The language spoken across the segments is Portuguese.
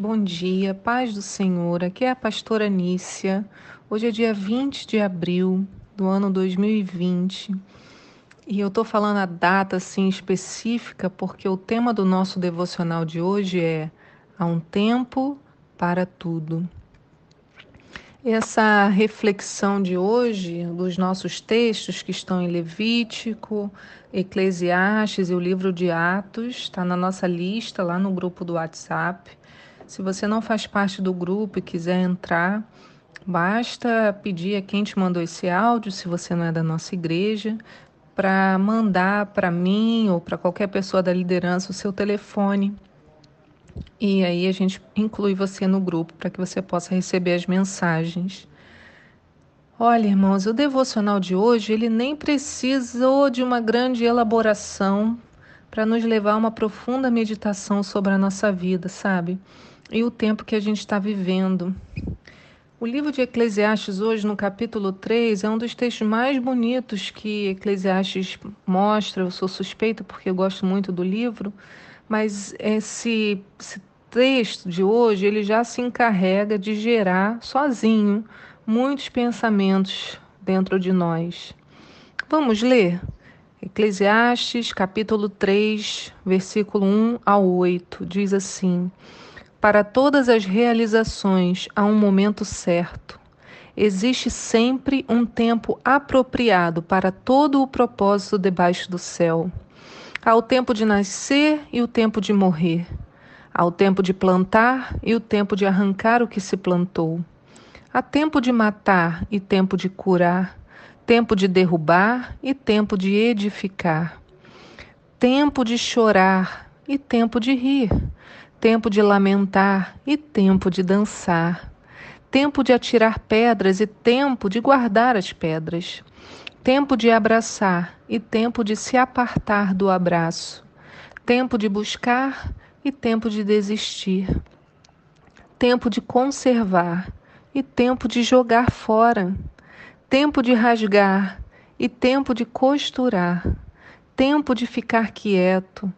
Bom dia, paz do Senhor. Aqui é a pastora Nícia. Hoje é dia 20 de abril do ano 2020 e eu estou falando a data assim específica porque o tema do nosso devocional de hoje é Há um tempo para tudo. Essa reflexão de hoje, dos nossos textos que estão em Levítico, Eclesiastes e o livro de Atos, está na nossa lista lá no grupo do WhatsApp. Se você não faz parte do grupo e quiser entrar, basta pedir a quem te mandou esse áudio, se você não é da nossa igreja, para mandar para mim ou para qualquer pessoa da liderança o seu telefone e aí a gente inclui você no grupo para que você possa receber as mensagens. Olha, irmãos, o devocional de hoje, ele nem precisou de uma grande elaboração para nos levar a uma profunda meditação sobre a nossa vida, sabe? E o tempo que a gente está vivendo. O livro de Eclesiastes, hoje, no capítulo 3, é um dos textos mais bonitos que Eclesiastes mostra. Eu sou suspeita porque eu gosto muito do livro, mas esse, esse texto de hoje ele já se encarrega de gerar sozinho muitos pensamentos dentro de nós. Vamos ler? Eclesiastes, capítulo 3, versículo 1 ao 8, diz assim: Para todas as realizações há um momento certo. Existe sempre um tempo apropriado para todo o propósito debaixo do céu. Há o tempo de nascer e o tempo de morrer. Há o tempo de plantar e o tempo de arrancar o que se plantou. Há tempo de matar e tempo de curar. Tempo de derrubar e tempo de edificar. Tempo de chorar e tempo de rir. Tempo de lamentar e tempo de dançar. Tempo de atirar pedras e tempo de guardar as pedras. Tempo de abraçar e tempo de se apartar do abraço, tempo de buscar e tempo de desistir, tempo de conservar e tempo de jogar fora, tempo de rasgar e tempo de costurar, tempo de ficar quieto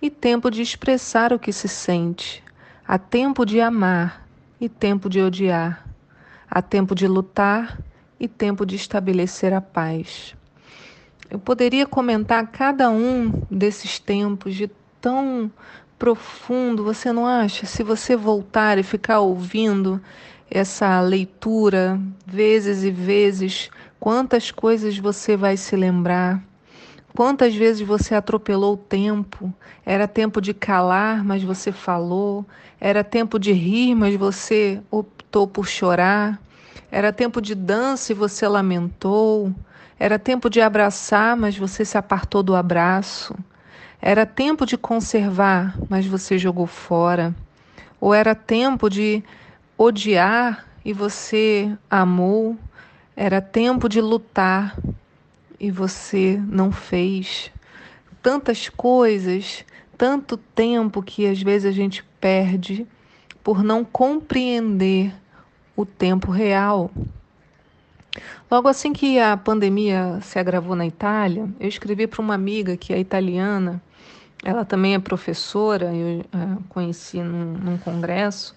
e tempo de expressar o que se sente, há tempo de amar e tempo de odiar, há tempo de lutar e tempo de estabelecer a paz. Eu poderia comentar cada um desses tempos de tão profundo, você não acha? Se você voltar e ficar ouvindo essa leitura vezes e vezes, quantas coisas você vai se lembrar? Quantas vezes você atropelou o tempo? Era tempo de calar, mas você falou. Era tempo de rir, mas você optou por chorar. Era tempo de dança e você lamentou. Era tempo de abraçar, mas você se apartou do abraço. Era tempo de conservar, mas você jogou fora. Ou era tempo de odiar e você amou. Era tempo de lutar e você não fez. Tantas coisas, tanto tempo que às vezes a gente perde por não compreender o tempo real. Logo assim que a pandemia se agravou na Itália, eu escrevi para uma amiga que é italiana, ela também é professora, eu a conheci num, num congresso,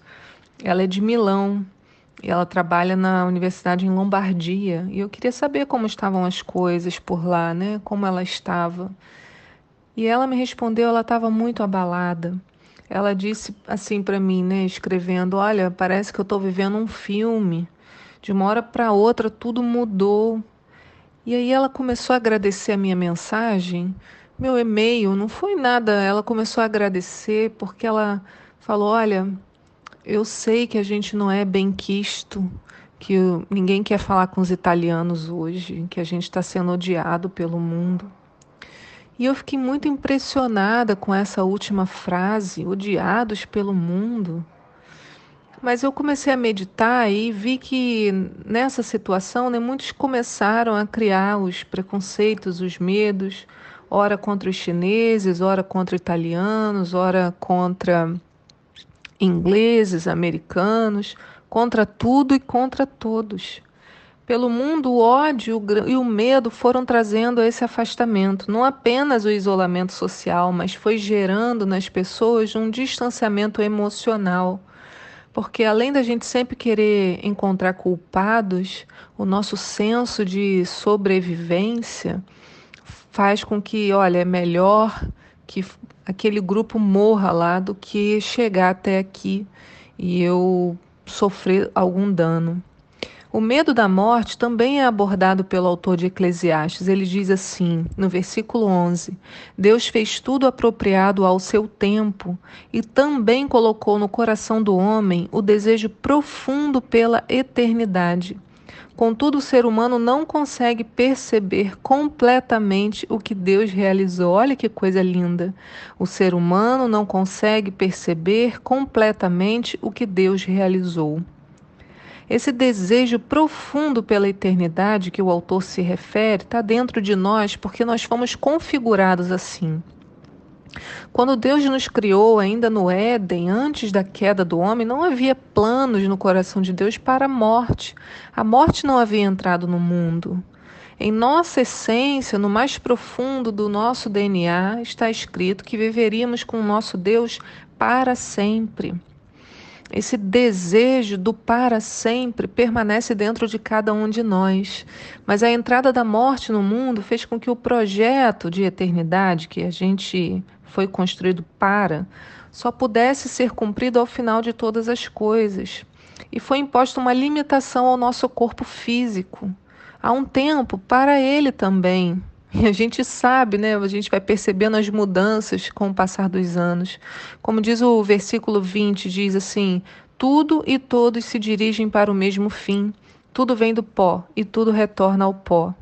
ela é de Milão e ela trabalha na universidade em Lombardia e eu queria saber como estavam as coisas por lá, né? Como ela estava. E ela me respondeu, ela estava muito abalada ela disse assim para mim, né, escrevendo: Olha, parece que eu estou vivendo um filme. De uma hora para outra tudo mudou. E aí ela começou a agradecer a minha mensagem, meu e-mail, não foi nada. Ela começou a agradecer porque ela falou: Olha, eu sei que a gente não é bem quisto, que ninguém quer falar com os italianos hoje, que a gente está sendo odiado pelo mundo. E eu fiquei muito impressionada com essa última frase, odiados pelo mundo. Mas eu comecei a meditar e vi que nessa situação né, muitos começaram a criar os preconceitos, os medos, ora contra os chineses, ora contra italianos, ora contra ingleses, americanos, contra tudo e contra todos. Pelo mundo, o ódio e o medo foram trazendo esse afastamento, não apenas o isolamento social, mas foi gerando nas pessoas um distanciamento emocional. Porque além da gente sempre querer encontrar culpados, o nosso senso de sobrevivência faz com que, olha, é melhor que aquele grupo morra lá do que chegar até aqui e eu sofrer algum dano. O medo da morte também é abordado pelo autor de Eclesiastes. Ele diz assim, no versículo 11: Deus fez tudo apropriado ao seu tempo e também colocou no coração do homem o desejo profundo pela eternidade. Contudo, o ser humano não consegue perceber completamente o que Deus realizou. Olha que coisa linda! O ser humano não consegue perceber completamente o que Deus realizou. Esse desejo profundo pela eternidade que o autor se refere está dentro de nós porque nós fomos configurados assim. Quando Deus nos criou ainda no Éden, antes da queda do homem, não havia planos no coração de Deus para a morte. A morte não havia entrado no mundo. Em nossa essência, no mais profundo do nosso DNA, está escrito que viveríamos com o nosso Deus para sempre. Esse desejo do para sempre permanece dentro de cada um de nós. Mas a entrada da morte no mundo fez com que o projeto de eternidade que a gente foi construído para só pudesse ser cumprido ao final de todas as coisas. E foi imposta uma limitação ao nosso corpo físico. Há um tempo para ele também, e a gente sabe, né? A gente vai percebendo as mudanças com o passar dos anos. Como diz o versículo 20, diz assim: tudo e todos se dirigem para o mesmo fim. Tudo vem do pó e tudo retorna ao pó.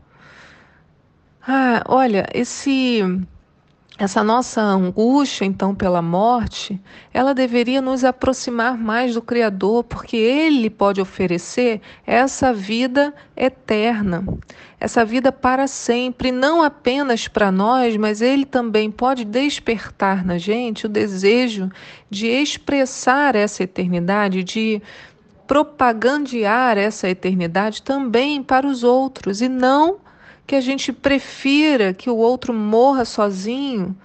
Ah, olha, esse essa nossa angústia, então, pela morte, ela deveria nos aproximar mais do Criador, porque Ele pode oferecer essa vida eterna, essa vida para sempre, não apenas para nós, mas Ele também pode despertar na gente o desejo de expressar essa eternidade, de propagandear essa eternidade também para os outros e não que a gente prefira que o outro morra sozinho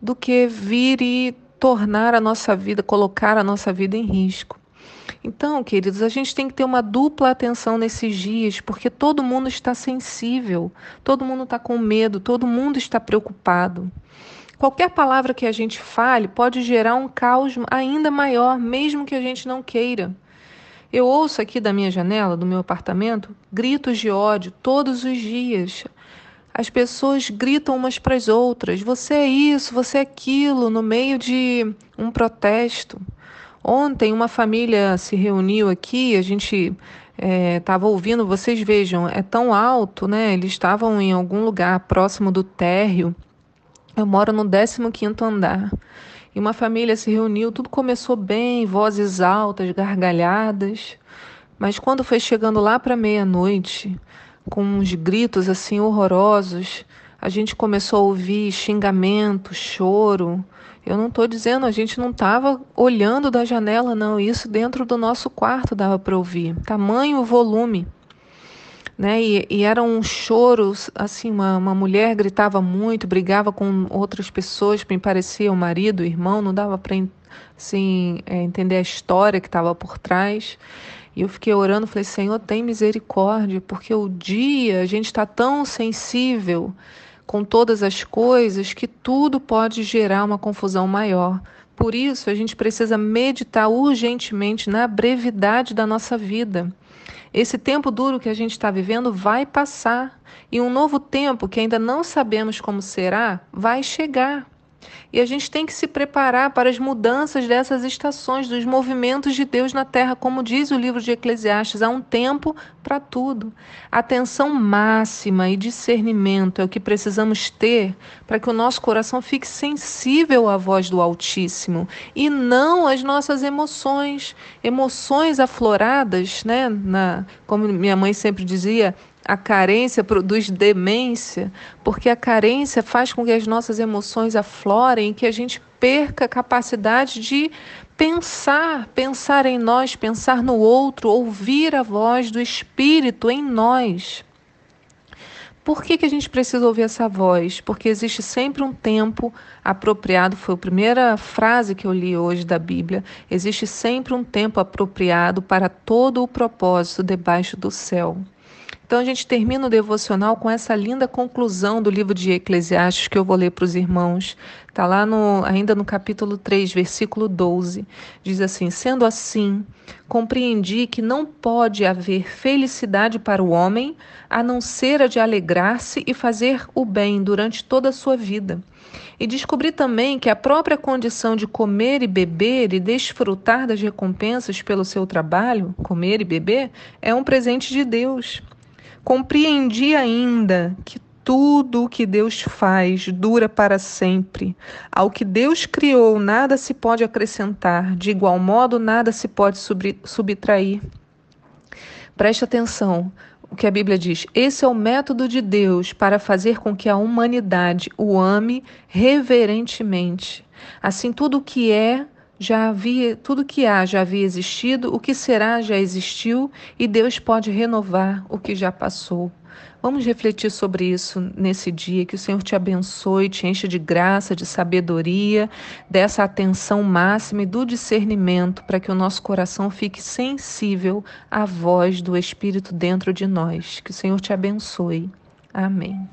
do que vir e tornar a nossa vida, colocar a nossa vida em risco. Então, queridos, a gente tem que ter uma dupla atenção nesses dias, porque todo mundo está sensível, todo mundo está com medo, todo mundo está preocupado. Qualquer palavra que a gente fale pode gerar um caos ainda maior, mesmo que a gente não queira. Eu ouço aqui da minha janela, do meu apartamento, gritos de ódio todos os dias. As pessoas gritam umas para as outras: você é isso, você é aquilo, no meio de um protesto. Ontem, uma família se reuniu aqui, a gente estava é, ouvindo, vocês vejam, é tão alto, né? Eles estavam em algum lugar próximo do térreo. Eu moro no 15 andar e uma família se reuniu, tudo começou bem, vozes altas, gargalhadas, mas quando foi chegando lá para meia-noite, com uns gritos assim horrorosos, a gente começou a ouvir xingamento, choro. Eu não estou dizendo, a gente não estava olhando da janela, não. Isso dentro do nosso quarto dava para ouvir. Tamanho volume né? E, e era um choro, assim, uma, uma mulher gritava muito, brigava com outras pessoas, me parecia o marido, o irmão, não dava para assim, é, entender a história que estava por trás. E eu fiquei orando, falei, Senhor, tem misericórdia, porque o dia a gente está tão sensível com todas as coisas que tudo pode gerar uma confusão maior. Por isso, a gente precisa meditar urgentemente na brevidade da nossa vida. Esse tempo duro que a gente está vivendo vai passar e um novo tempo que ainda não sabemos como será vai chegar. E a gente tem que se preparar para as mudanças dessas estações, dos movimentos de Deus na terra, como diz o livro de Eclesiastes, há um tempo para tudo. Atenção máxima e discernimento é o que precisamos ter para que o nosso coração fique sensível à voz do Altíssimo e não às nossas emoções, emoções afloradas, né, na, como minha mãe sempre dizia, A carência produz demência, porque a carência faz com que as nossas emoções aflorem, que a gente perca a capacidade de pensar, pensar em nós, pensar no outro, ouvir a voz do Espírito em nós. Por que, que a gente precisa ouvir essa voz? Porque existe sempre um tempo apropriado, foi a primeira frase que eu li hoje da Bíblia. Existe sempre um tempo apropriado para todo o propósito debaixo do céu. Então a gente termina o devocional com essa linda conclusão do livro de Eclesiastes que eu vou ler para os irmãos. Está lá no, ainda no capítulo 3, versículo 12. Diz assim: Sendo assim, compreendi que não pode haver felicidade para o homem a não ser a de alegrar-se e fazer o bem durante toda a sua vida. E descobri também que a própria condição de comer e beber e desfrutar das recompensas pelo seu trabalho, comer e beber, é um presente de Deus. Compreendi ainda que tudo o que Deus faz dura para sempre. Ao que Deus criou, nada se pode acrescentar, de igual modo, nada se pode subtrair. Preste atenção o que a Bíblia diz. Esse é o método de Deus para fazer com que a humanidade o ame reverentemente. Assim, tudo o que é já havia, tudo que há já havia existido, o que será já existiu e Deus pode renovar o que já passou. Vamos refletir sobre isso nesse dia. Que o Senhor te abençoe, te enche de graça, de sabedoria, dessa atenção máxima e do discernimento para que o nosso coração fique sensível à voz do Espírito dentro de nós. Que o Senhor te abençoe. Amém.